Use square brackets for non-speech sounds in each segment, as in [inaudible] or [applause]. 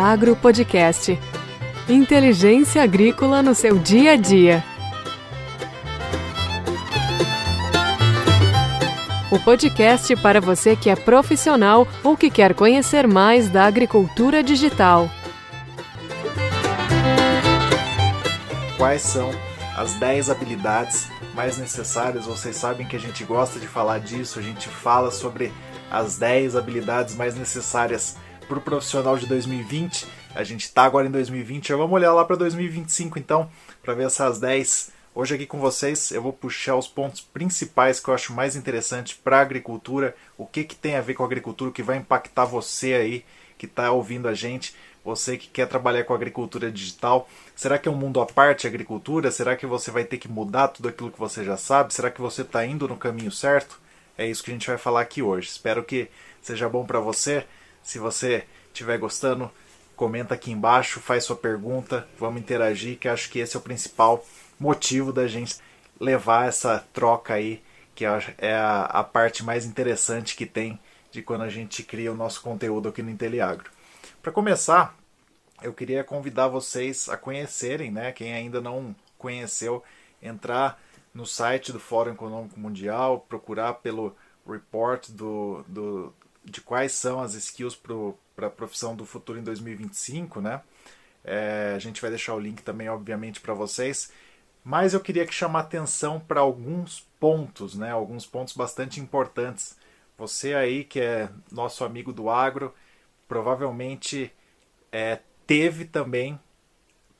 Inteliagro Podcast. Inteligência agrícola no seu dia a dia. O podcast para você que é profissional ou que quer conhecer mais da agricultura digital. Quais são as 10 habilidades mais necessárias? Vocês sabem que a gente gosta de falar disso, a gente fala sobre as 10 habilidades mais necessárias para o profissional de 2020. A gente está agora em 2020, já vamos olhar lá para 2025 então, para ver essas 10. Hoje aqui com vocês eu vou puxar os pontos principais que eu acho mais interessante para a agricultura, o que, que tem a ver com a agricultura, o que vai impactar você aí que está ouvindo a gente, você que quer trabalhar com agricultura digital. Será que é um mundo à parte a agricultura? Será que você vai ter que mudar tudo aquilo que você já sabe? Será que você está indo no caminho certo? É isso que a gente vai falar aqui hoje. Espero que seja bom para você. Se você estiver gostando, comenta aqui embaixo, faz sua pergunta, vamos interagir, que acho que esse é o principal motivo da gente levar essa troca aí, que é a, a parte mais interessante que tem de quando a gente cria o nosso conteúdo aqui no Inteliagro. Para começar, eu queria convidar vocês a conhecerem, né, quem ainda não conheceu, entrar no site do Fórum Econômico Mundial, procurar pelo report do, do, de quais são as skills para a profissão do futuro em 2025, né? É, a gente vai deixar o link também, obviamente, para vocês. Mas eu queria que chamar atenção para alguns pontos, né? Alguns pontos bastante importantes. Você aí que é nosso amigo do agro, provavelmente é, teve também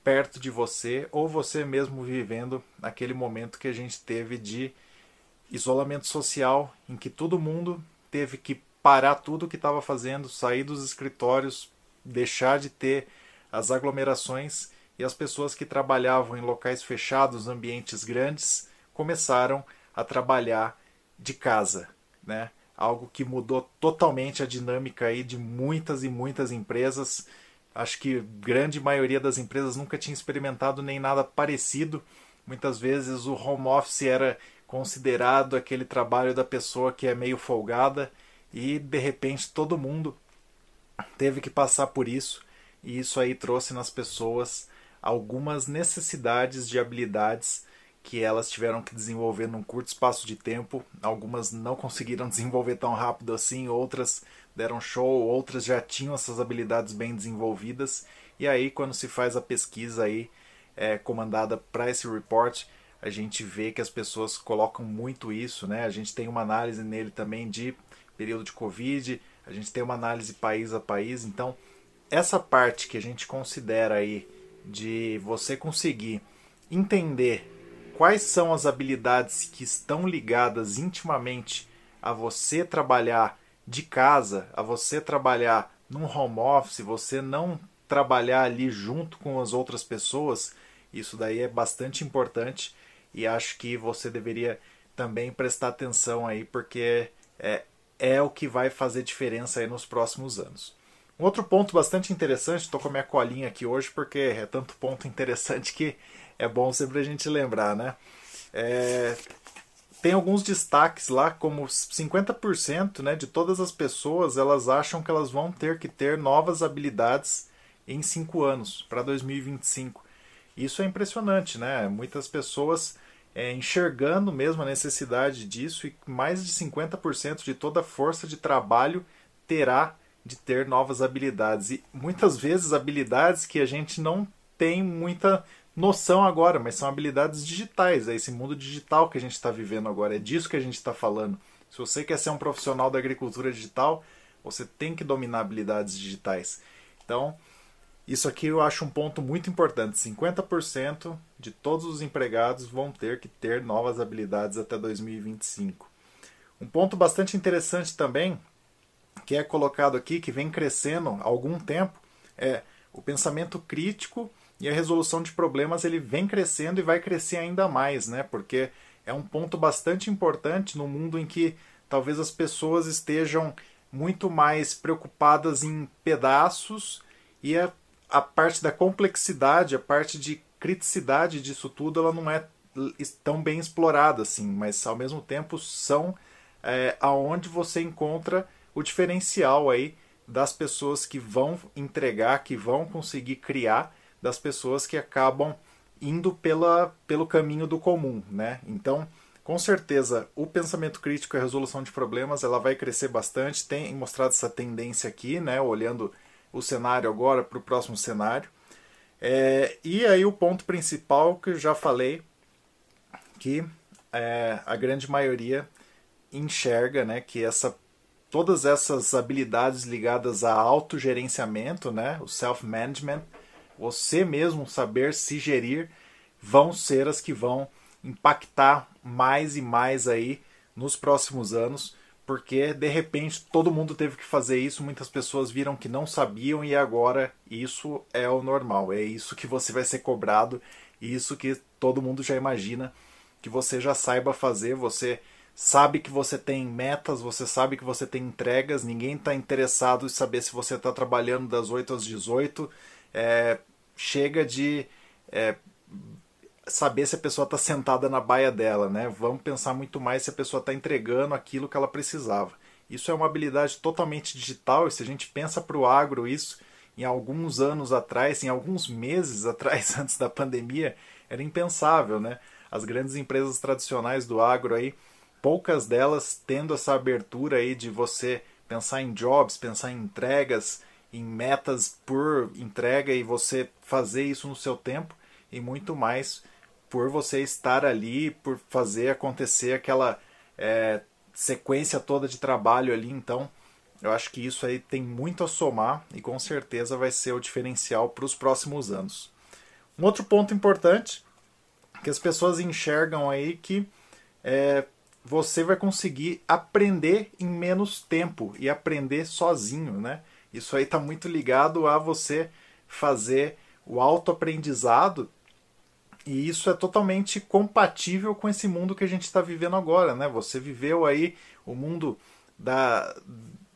perto de você ou você mesmo vivendo aquele momento que a gente teve de isolamento social em que todo mundo teve que parar tudo o que estava fazendo, sair dos escritórios, deixar de ter as aglomerações e as pessoas que trabalhavam em locais fechados, ambientes grandes, começaram a trabalhar de casa, né? Algo que mudou totalmente a dinâmica aí de muitas e muitas empresas Acho que grande maioria das empresas nunca tinha experimentado nem nada parecido. Muitas vezes o home office era considerado aquele trabalho da pessoa que é meio folgada e de repente todo mundo teve que passar por isso e isso aí trouxe nas pessoas algumas necessidades de habilidades que elas tiveram que desenvolver num curto espaço de tempo. Algumas não conseguiram [laughs] desenvolver tão rápido assim, outras deram show, outras já tinham essas habilidades bem desenvolvidas. E aí, quando se faz a pesquisa aí é, comandada para esse report, a gente vê que as pessoas colocam muito isso, né? A gente tem uma análise nele também de período de Covid, a gente tem uma análise país a país. Então, essa parte que a gente considera aí de você conseguir entender quais são as habilidades que estão ligadas intimamente a você trabalhar de casa, a você trabalhar num home office, você não trabalhar ali junto com as outras pessoas, isso daí é bastante importante e acho que você deveria também prestar atenção aí, porque é, é o que vai fazer diferença aí nos próximos anos. Um outro ponto bastante interessante, estou com a minha colinha aqui hoje porque é tanto ponto interessante que é bom sempre a gente lembrar, né? É, tem alguns destaques lá, como 50% né, de todas as pessoas elas acham que elas vão ter que ter novas habilidades em 5 anos, para 2025. Isso é impressionante, né? Muitas pessoas é, enxergando mesmo a necessidade disso e mais de 50% de toda a força de trabalho terá de ter novas habilidades. E muitas vezes habilidades que a gente não tem muita noção agora, mas são habilidades digitais. É esse mundo digital que a gente está vivendo agora. É disso que a gente está falando. Se você quer ser um profissional da agricultura digital, você tem que dominar habilidades digitais. Então, isso aqui eu acho um ponto muito importante. 50% de todos os empregados vão ter que ter novas habilidades até 2025. Um ponto bastante interessante também, que é colocado aqui, que vem crescendo há algum tempo, é o pensamento crítico e a resolução de problemas ele vem crescendo e vai crescer ainda mais, né? Porque é um ponto bastante importante no mundo em que talvez as pessoas estejam muito mais preocupadas em pedaços e a, a parte da complexidade, a parte de criticidade disso tudo, ela não é tão bem explorada assim, mas ao mesmo tempo são é, aonde você encontra o diferencial aí das pessoas que vão entregar, que vão conseguir criar, das pessoas que acabam indo pela, pelo caminho do comum, né? Então, com certeza, o pensamento crítico e a resolução de problemas ela vai crescer bastante. Tem mostrado essa tendência aqui, né? Olhando o cenário agora para o próximo cenário. É, e aí o ponto principal que eu já falei, que é, a grande maioria enxerga, né? Que essa todas essas habilidades ligadas a autogerenciamento, né? O self-management, você mesmo saber se gerir, vão ser as que vão impactar mais e mais aí nos próximos anos, porque de repente todo mundo teve que fazer isso, muitas pessoas viram que não sabiam e agora isso é o normal, é isso que você vai ser cobrado, isso que todo mundo já imagina que você já saiba fazer, você sabe que você tem metas, você sabe que você tem entregas, ninguém está interessado em saber se você está trabalhando das 8 às 18. É, chega de é, saber se a pessoa está sentada na baia dela, né? Vamos pensar muito mais se a pessoa está entregando aquilo que ela precisava. Isso é uma habilidade totalmente digital e se a gente pensa para o agro isso, em alguns anos atrás, em alguns meses [laughs] atrás, antes da pandemia, era impensável, né? As grandes empresas tradicionais do agro aí, poucas delas tendo essa abertura aí de você pensar em jobs, pensar em entregas, em metas por entrega e você fazer isso no seu tempo e muito mais por você estar ali, por fazer acontecer aquela é, sequência toda de trabalho ali. Então, eu acho que isso aí tem muito a somar e com certeza vai ser o diferencial para os próximos anos. Um outro ponto importante que as pessoas enxergam aí que é, você vai conseguir aprender em menos tempo e aprender sozinho, né? Isso aí está muito ligado a você fazer o autoaprendizado e isso é totalmente compatível com esse mundo que a gente está vivendo agora, né? Você viveu aí o mundo da,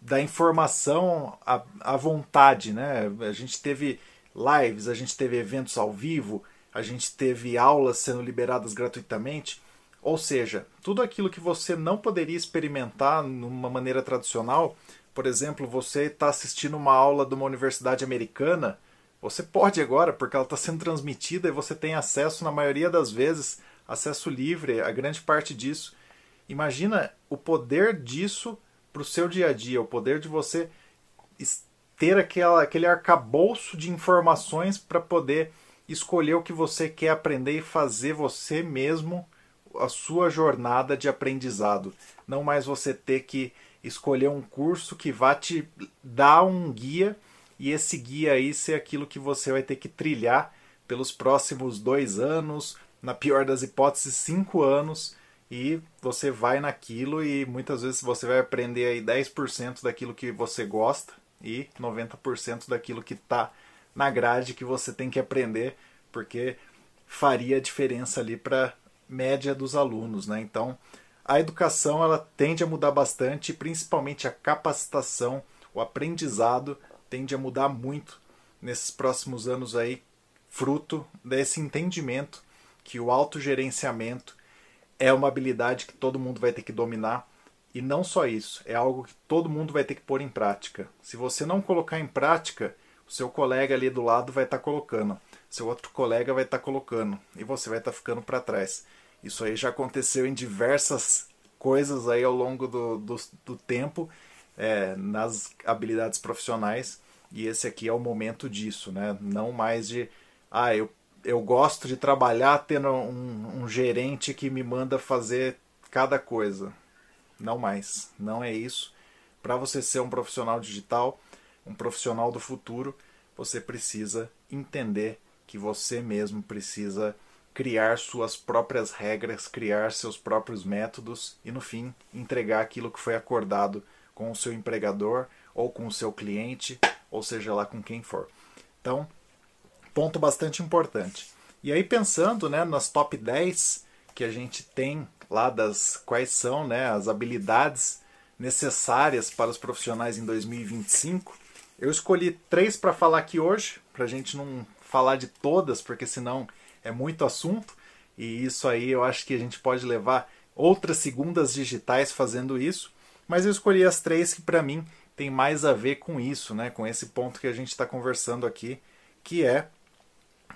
da informação à, à vontade, né? A gente teve lives, a gente teve eventos ao vivo, a gente teve aulas sendo liberadas gratuitamente. Ou seja, tudo aquilo que você não poderia experimentar numa maneira tradicional, por exemplo, você está assistindo uma aula de uma universidade americana você pode agora, porque ela está sendo transmitida e você tem acesso, na maioria das vezes, acesso livre a grande parte disso. Imagina o poder disso para o seu dia a dia, o poder de você ter aquela, aquele arcabouço de informações para poder escolher o que você quer aprender e fazer você mesmo a sua jornada de aprendizado. Não mais você ter que escolher um curso que vá te dar um guia e esse guia aí ser aquilo que você vai ter que trilhar pelos próximos dois anos, na pior das hipóteses, cinco anos, e você vai naquilo e muitas vezes você vai aprender aí 10% daquilo que você gosta e 90% daquilo que está na grade que você tem que aprender, porque faria diferença ali para média dos alunos, né? Então, a educação ela tende a mudar bastante, principalmente a capacitação, o aprendizado tende a mudar muito nesses próximos anos aí, fruto desse entendimento que o autogerenciamento é uma habilidade que todo mundo vai ter que dominar. E não só isso, é algo que todo mundo vai ter que pôr em prática. Se você não colocar em prática, o seu colega ali do lado vai estar tá colocando, seu outro colega vai estar tá colocando, e você vai estar tá ficando para trás. Isso aí já aconteceu em diversas coisas aí ao longo do, do, do tempo, é, nas habilidades profissionais, e esse aqui é o momento disso, né? Não mais de, ah, eu, eu gosto de trabalhar tendo um, um gerente que me manda fazer cada coisa. Não mais, não é isso. Para você ser um profissional digital, um profissional do futuro, você precisa entender que você mesmo precisa criar suas próprias regras, criar seus próprios métodos e, no fim, entregar aquilo que foi acordado com o seu empregador ou com o seu cliente ou seja lá com quem for. Então, ponto bastante importante. E aí pensando, né, nas top 10 que a gente tem lá das quais são, né, as habilidades necessárias para os profissionais em 2025, eu escolhi três para falar aqui hoje, para a gente não falar de todas, porque senão é muito assunto. E isso aí eu acho que a gente pode levar outras segundas digitais fazendo isso. Mas eu escolhi as três que para mim tem mais a ver com isso, né? com esse ponto que a gente está conversando aqui, que é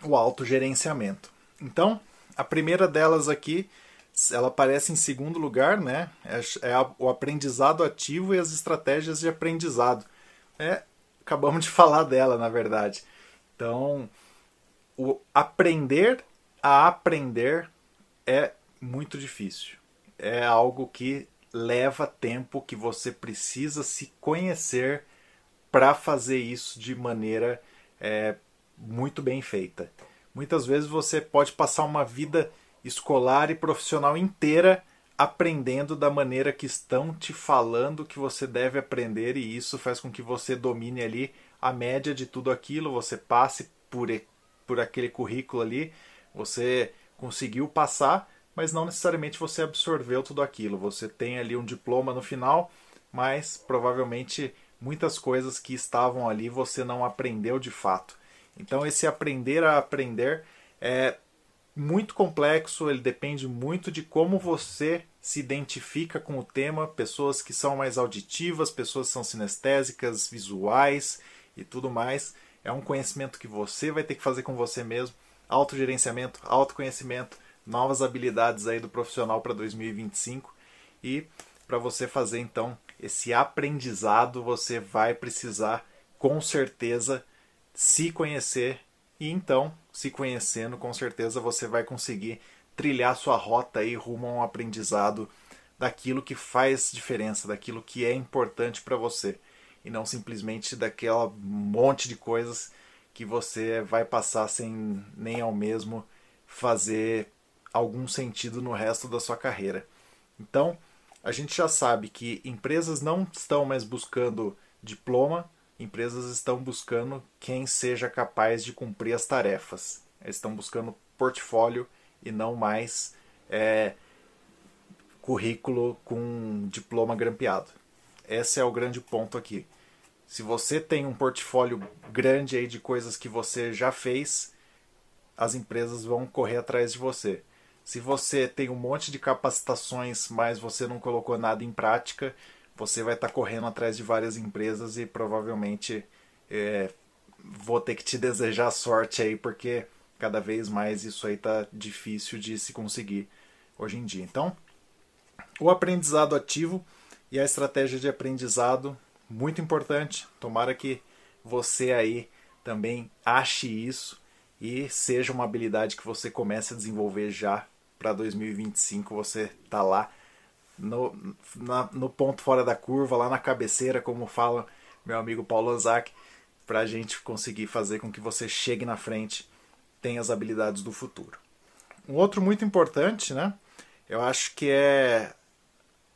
o autogerenciamento. Então, a primeira delas aqui, ela aparece em segundo lugar, né? É, é o aprendizado ativo e as estratégias de aprendizado. É, acabamos de [laughs] falar dela, na verdade. Então, o aprender a aprender é muito difícil. É algo que leva tempo, que você precisa se conhecer para fazer isso de maneira é, muito bem feita. Muitas vezes você pode passar uma vida escolar e profissional inteira aprendendo da maneira que estão te falando que você deve aprender e isso faz com que você domine ali a média de tudo aquilo, você passe por, por aquele currículo ali, você conseguiu passar, mas não necessariamente você absorveu tudo aquilo. Você tem ali um diploma no final, mas provavelmente muitas coisas que estavam ali você não aprendeu de fato. Então esse aprender a aprender é muito complexo, ele depende muito de como você se identifica com o tema, pessoas que são mais auditivas, pessoas que são sinestésicas, visuais e tudo mais. É um conhecimento que você vai ter que fazer com você mesmo, autogerenciamento, autoconhecimento, novas habilidades aí do profissional para 2025 e para você fazer então esse aprendizado, você vai precisar com certeza se conhecer. E então, se conhecendo, com certeza você vai conseguir trilhar sua rota aí rumo a um aprendizado daquilo que faz diferença, daquilo que é importante para você. E não simplesmente daquela monte de coisas que você vai passar sem nem ao mesmo fazer algum sentido no resto da sua carreira. Então, a gente já sabe que empresas não estão mais buscando diploma, empresas estão buscando quem seja capaz de cumprir as tarefas. Estão buscando portfólio e não mais é, currículo com diploma grampeado. Esse é o grande ponto aqui. Se você tem um portfólio grande aí de coisas que você já fez, as empresas vão correr atrás de você. Se você tem um monte de capacitações, mas você não colocou nada em prática, você vai estar tá correndo atrás de várias empresas e provavelmente é, vou ter que te desejar sorte aí, porque cada vez mais isso aí está difícil de se conseguir hoje em dia. Então, o aprendizado ativo e a estratégia de aprendizado, muito importante. Tomara que você aí também ache isso e seja uma habilidade que você comece a desenvolver já para 2025. Você tá lá no, na, no ponto fora da curva, lá na cabeceira, como fala meu amigo Paulo Anzac, para a gente conseguir fazer com que você chegue na frente, tenha as habilidades do futuro. Um outro muito importante, né? Eu acho que é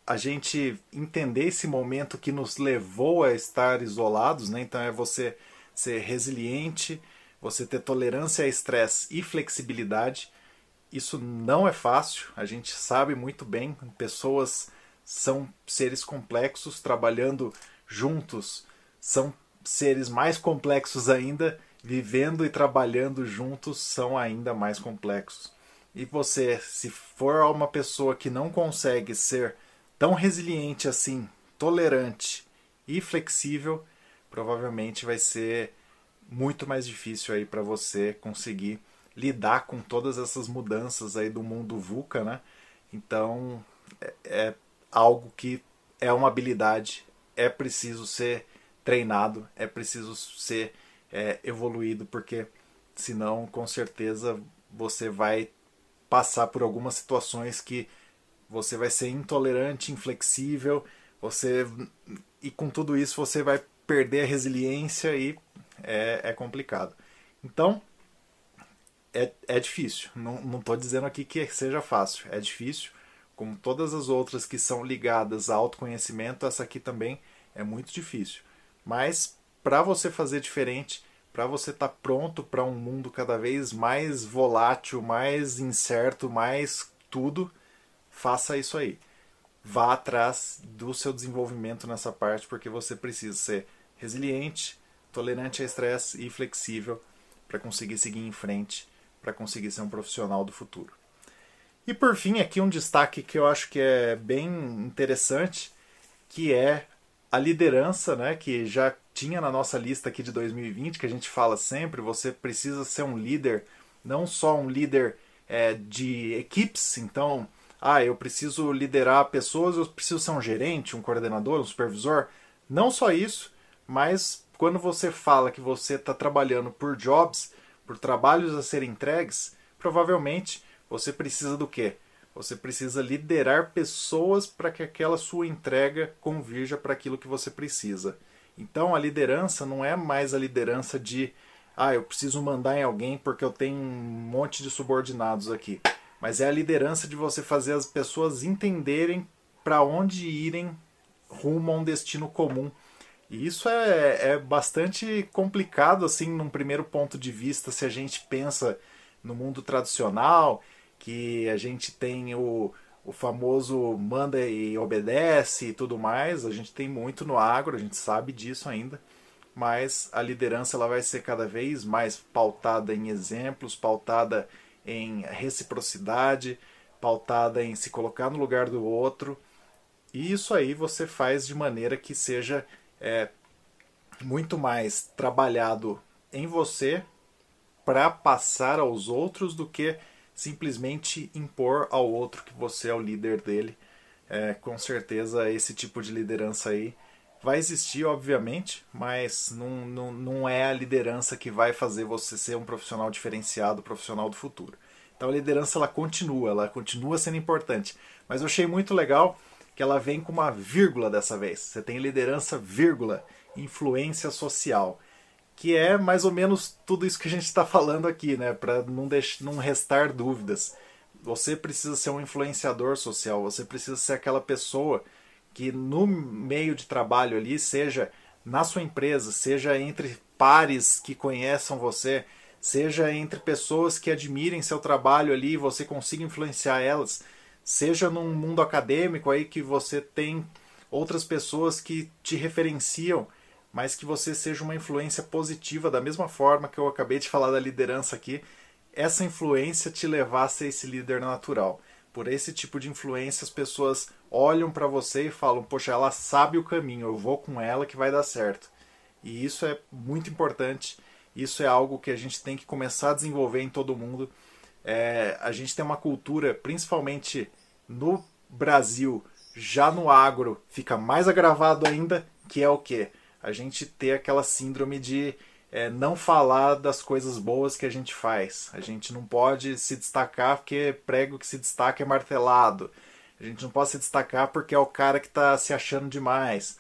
a gente entender esse momento que nos levou a estar isolados, né? Então é você ser resiliente, você ter tolerância a estresse e flexibilidade isso não é fácil, a gente sabe muito bem, pessoas são seres complexos trabalhando juntos, são seres mais complexos ainda, vivendo e trabalhando juntos são ainda mais complexos. E você, se for uma pessoa que não consegue ser tão resiliente assim, tolerante e flexível, provavelmente vai ser muito mais difícil aí para você conseguir lidar com todas essas mudanças aí do mundo VUCA, né? Então é, é algo que é uma habilidade, é preciso ser treinado, é preciso ser é, evoluído, porque senão com certeza você vai passar por algumas situações que você vai ser intolerante, inflexível, você e com tudo isso você vai perder a resiliência e é, é complicado. Então é, é difícil. Não estou dizendo aqui que seja fácil. É difícil. Como todas as outras que são ligadas a autoconhecimento, essa aqui também é muito difícil. Mas para você fazer diferente, para você estar tá pronto para um mundo cada vez mais volátil, mais incerto, mais tudo, faça isso aí. Vá atrás do seu desenvolvimento nessa parte, porque você precisa ser resiliente, tolerante a estresse e flexível para conseguir seguir em frente para conseguir ser um profissional do futuro. E por fim, aqui um destaque que eu acho que é bem interessante, que é a liderança, né, que já tinha na nossa lista aqui de 2020, que a gente fala sempre, você precisa ser um líder, não só um líder é, de equipes, então, ah, eu preciso liderar pessoas, eu preciso ser um gerente, um coordenador, um supervisor. Não só isso, mas quando você fala que você está trabalhando por jobs, por trabalhos a serem entregues, provavelmente você precisa do quê? Você precisa liderar pessoas para que aquela sua entrega convirja para aquilo que você precisa. Então a liderança não é mais a liderança de ah, eu preciso mandar em alguém porque eu tenho um monte de subordinados aqui. Mas é a liderança de você fazer as pessoas entenderem para onde irem rumo a um destino comum. E isso é, é bastante complicado, assim, num primeiro ponto de vista, se a gente pensa no mundo tradicional, que a gente tem o, o famoso manda e obedece e tudo mais. A gente tem muito no agro, a gente sabe disso ainda. Mas a liderança ela vai ser cada vez mais pautada em exemplos, pautada em reciprocidade, pautada em se colocar no lugar do outro. E isso aí você faz de maneira que seja é, muito mais trabalhado em você para passar aos outros do que simplesmente impor ao outro que você é o líder dele. É, com certeza esse tipo de liderança aí vai existir, obviamente, mas não, não, não é a liderança que vai fazer você ser um profissional diferenciado, profissional do futuro. Então a liderança ela continua, ela continua sendo importante. Mas eu achei muito legal que ela vem com uma vírgula dessa vez. Você tem liderança, vírgula, influência social que é mais ou menos tudo isso que a gente está falando aqui, né? Para não, não restar dúvidas. Você precisa ser um influenciador social, você precisa ser aquela pessoa que no meio de trabalho ali, seja na sua empresa, seja entre pares que conheçam você, seja entre pessoas que admirem seu trabalho ali e você consiga influenciar elas, seja num mundo acadêmico aí que você tem outras pessoas que te referenciam mas que você seja uma influência positiva, da mesma forma que eu acabei de falar da liderança aqui, essa influência te levar a ser esse líder natural. Por esse tipo de influência, as pessoas olham para você e falam: Poxa, ela sabe o caminho, eu vou com ela que vai dar certo. E isso é muito importante, isso é algo que a gente tem que começar a desenvolver em todo mundo. É, a gente tem uma cultura, principalmente no Brasil, já no agro, fica mais agravado ainda, que é o que? a gente ter aquela síndrome de é, não falar das coisas boas que a gente faz. A gente não pode se destacar porque prego que se destaca é martelado. A gente não pode se destacar porque é o cara que está se achando demais.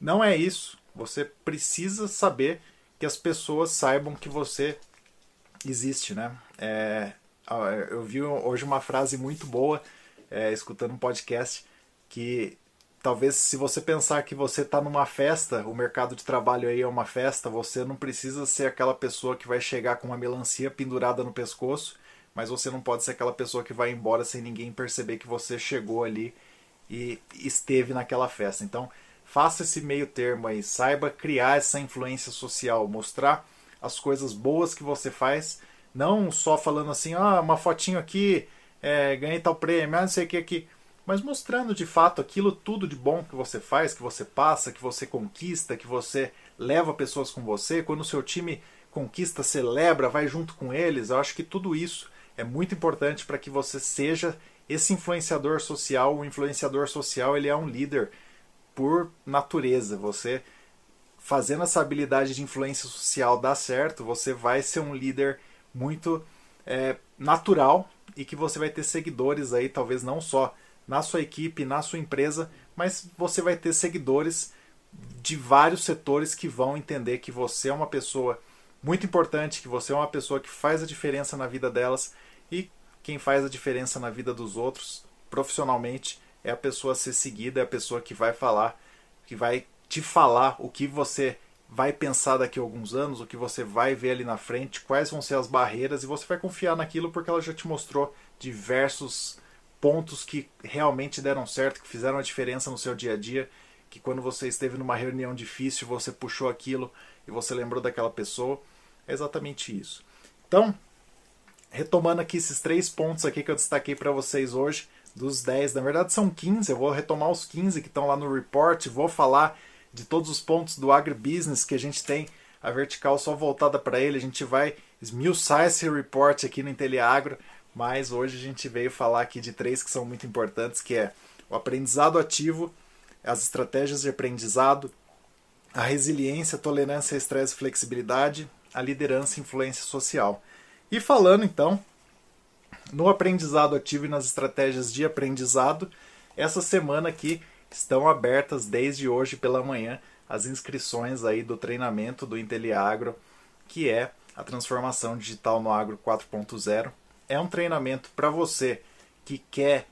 Não é isso. Você precisa saber que as pessoas saibam que você existe, né? É, eu vi hoje uma frase muito boa, é, escutando um podcast, que talvez se você pensar que você está numa festa, o mercado de trabalho aí é uma festa, você não precisa ser aquela pessoa que vai chegar com uma melancia pendurada no pescoço, mas você não pode ser aquela pessoa que vai embora sem ninguém perceber que você chegou ali e esteve naquela festa. Então, faça esse meio termo aí, saiba criar essa influência social, mostrar as coisas boas que você faz, não só falando assim, ah, uma fotinho aqui, é, ganhei tal prêmio, ah, não sei o que aqui mas mostrando de fato aquilo tudo de bom que você faz, que você passa, que você conquista, que você leva pessoas com você. Quando o seu time conquista, celebra, vai junto com eles. Eu acho que tudo isso é muito importante para que você seja esse influenciador social. O influenciador social ele é um líder por natureza. Você fazendo essa habilidade de influência social dar certo, você vai ser um líder muito é, natural e que você vai ter seguidores aí, talvez não só na sua equipe, na sua empresa, mas você vai ter seguidores de vários setores que vão entender que você é uma pessoa muito importante, que você é uma pessoa que faz a diferença na vida delas e quem faz a diferença na vida dos outros profissionalmente é a pessoa a ser seguida, é a pessoa que vai falar, que vai te falar o que você vai pensar daqui a alguns anos, o que você vai ver ali na frente, quais vão ser as barreiras e você vai confiar naquilo porque ela já te mostrou diversos pontos que realmente deram certo, que fizeram a diferença no seu dia a dia, que quando você esteve numa reunião difícil, você puxou aquilo e você lembrou daquela pessoa. É exatamente isso. Então, retomando aqui esses três pontos aqui que eu destaquei para vocês hoje, dos 10. Na verdade são 15, eu vou retomar os 15 que estão lá no report, vou falar de todos os pontos do agribusiness que a gente tem a vertical só voltada para ele. A gente vai esmiuçar esse report aqui no Inteliagro, mas hoje a gente veio falar aqui de três que são muito importantes, que é o aprendizado ativo, as estratégias de aprendizado, a resiliência, tolerância, estresse e flexibilidade, a liderança e influência social. E falando então no aprendizado ativo e nas estratégias de aprendizado, essa semana aqui estão abertas desde hoje pela manhã as inscrições aí do treinamento do Inteliagro, que é a transformação digital no agro 4.0. É um treinamento para você que quer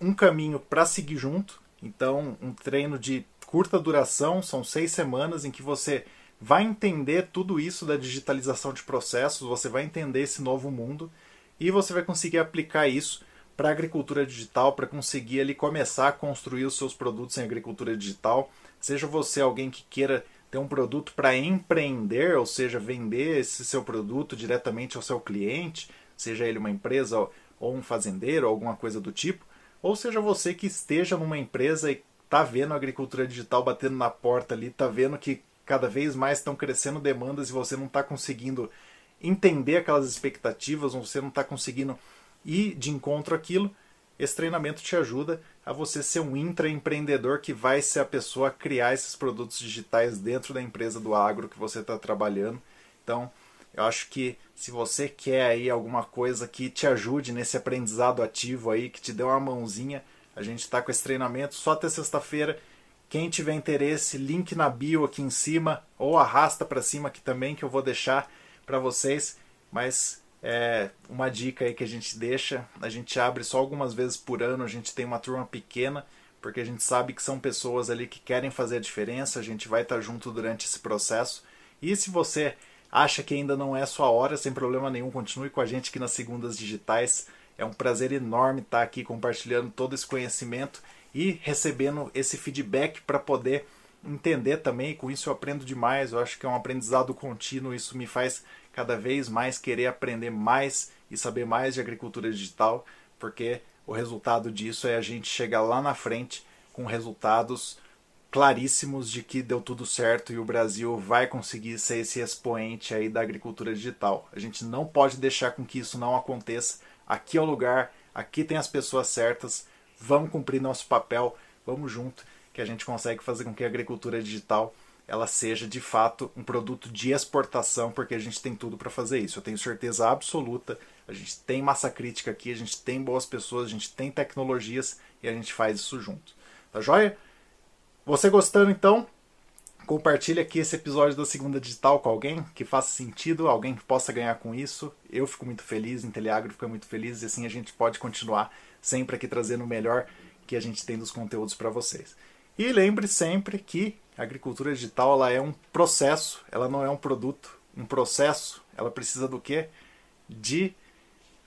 um caminho para seguir junto. Então, um treino de curta duração, são seis semanas em que você vai entender tudo isso da digitalização de processos, você vai entender esse novo mundo e você vai conseguir aplicar isso para a agricultura digital, para conseguir ali começar a construir os seus produtos em agricultura digital. Seja você alguém que queira ter um produto para empreender, ou seja, vender esse seu produto diretamente ao seu cliente, seja ele uma empresa ou um fazendeiro, ou alguma coisa do tipo, ou seja você que esteja numa empresa e está vendo a agricultura digital batendo na porta ali, está vendo que cada vez mais estão crescendo demandas e você não está conseguindo entender aquelas expectativas, você não está conseguindo ir de encontro àquilo, esse treinamento te ajuda a você ser um intraempreendedor que vai ser a pessoa a criar esses produtos digitais dentro da empresa do agro que você está trabalhando. Então, eu acho que se você quer aí alguma coisa que te ajude nesse aprendizado ativo aí, que te dê uma mãozinha, a gente está com esse treinamento só até sexta-feira. Quem tiver interesse, link na bio aqui em cima ou arrasta para cima aqui também que eu vou deixar para vocês. Mas é uma dica aí que a gente deixa. A gente abre só algumas vezes por ano, a gente tem uma turma pequena, porque a gente sabe que são pessoas ali que querem fazer a diferença, a gente vai estar junto durante esse processo. E se você acha que ainda não é sua hora, sem problema nenhum, continue com a gente aqui nas segundas digitais. É um prazer enorme estar aqui compartilhando todo esse conhecimento e recebendo esse feedback para poder entender também. Com isso eu aprendo demais. Eu acho que é um aprendizado contínuo. Isso me faz cada vez mais querer aprender mais e saber mais de agricultura digital, porque o resultado disso é a gente chegar lá na frente com resultados claríssimos de que deu tudo certo e o Brasil vai conseguir ser esse expoente aí da agricultura digital. A gente não pode deixar com que isso não aconteça. Aqui é o lugar, aqui tem as pessoas certas. Vamos cumprir nosso papel, vamos junto que a gente consegue fazer com que a agricultura digital ela seja de fato um produto de exportação, porque a gente tem tudo para fazer isso. Eu tenho certeza absoluta. A gente tem massa crítica aqui, a gente tem boas pessoas, a gente tem tecnologias e a gente faz isso junto. Tá joia? Você gostando então? Compartilhe aqui esse episódio da Segunda Digital com alguém que faça sentido, alguém que possa ganhar com isso. Eu fico muito feliz, Inteliagro fica muito feliz e assim a gente pode continuar sempre aqui trazendo o melhor que a gente tem dos conteúdos para vocês. E lembre sempre que a agricultura digital ela é um processo, ela não é um produto. Um processo, ela precisa do quê? De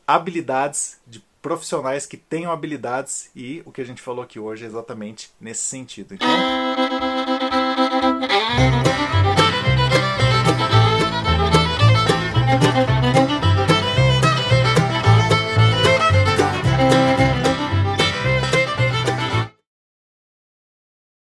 habilidades, de profissionais que tenham habilidades e o que a gente falou aqui hoje é exatamente nesse sentido. Então...